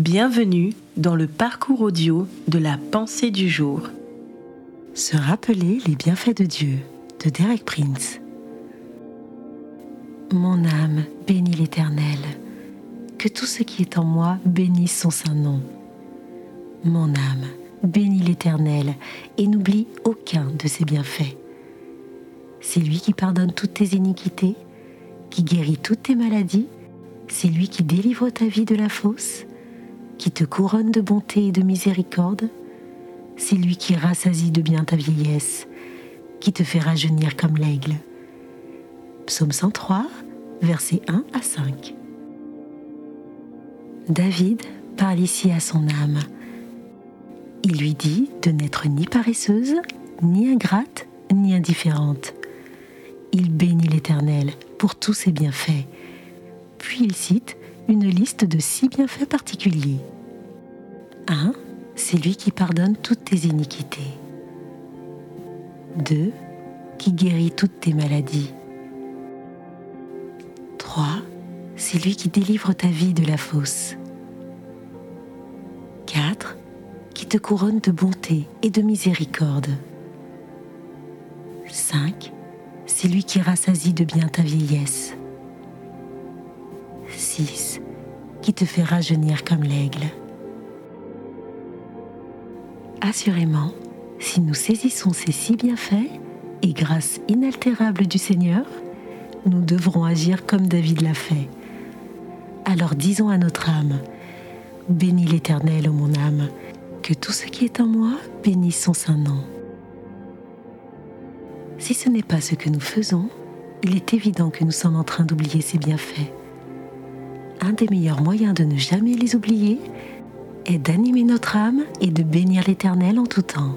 Bienvenue dans le parcours audio de la pensée du jour. Se rappeler les bienfaits de Dieu de Derek Prince. Mon âme bénit l'Éternel, que tout ce qui est en moi bénisse son saint nom. Mon âme bénit l'Éternel et n'oublie aucun de ses bienfaits. C'est lui qui pardonne toutes tes iniquités, qui guérit toutes tes maladies, c'est lui qui délivre ta vie de la fosse, qui te couronne de bonté et de miséricorde, c'est lui qui rassasie de bien ta vieillesse, qui te fait rajeunir comme l'aigle. Psaume 103, versets 1 à 5. David parle ici à son âme. Il lui dit de n'être ni paresseuse, ni ingrate, ni indifférente. Il bénit l'Éternel pour tous ses bienfaits. Puis il cite une liste de six bienfaits particuliers. 1. C'est lui qui pardonne toutes tes iniquités. 2. Qui guérit toutes tes maladies. 3. C'est lui qui délivre ta vie de la fosse. 4. Qui te couronne de bonté et de miséricorde. 5 c'est lui qui rassasie de bien ta vieillesse. 6. Qui te fait rajeunir comme l'aigle. Assurément, si nous saisissons ces six bienfaits et grâce inaltérable du Seigneur, nous devrons agir comme David l'a fait. Alors disons à notre âme, Bénis l'Éternel, ô mon âme, que tout ce qui est en moi bénisse son saint nom. Si ce n'est pas ce que nous faisons, il est évident que nous sommes en train d'oublier ces bienfaits. Un des meilleurs moyens de ne jamais les oublier est d'animer notre âme et de bénir l'Éternel en tout temps.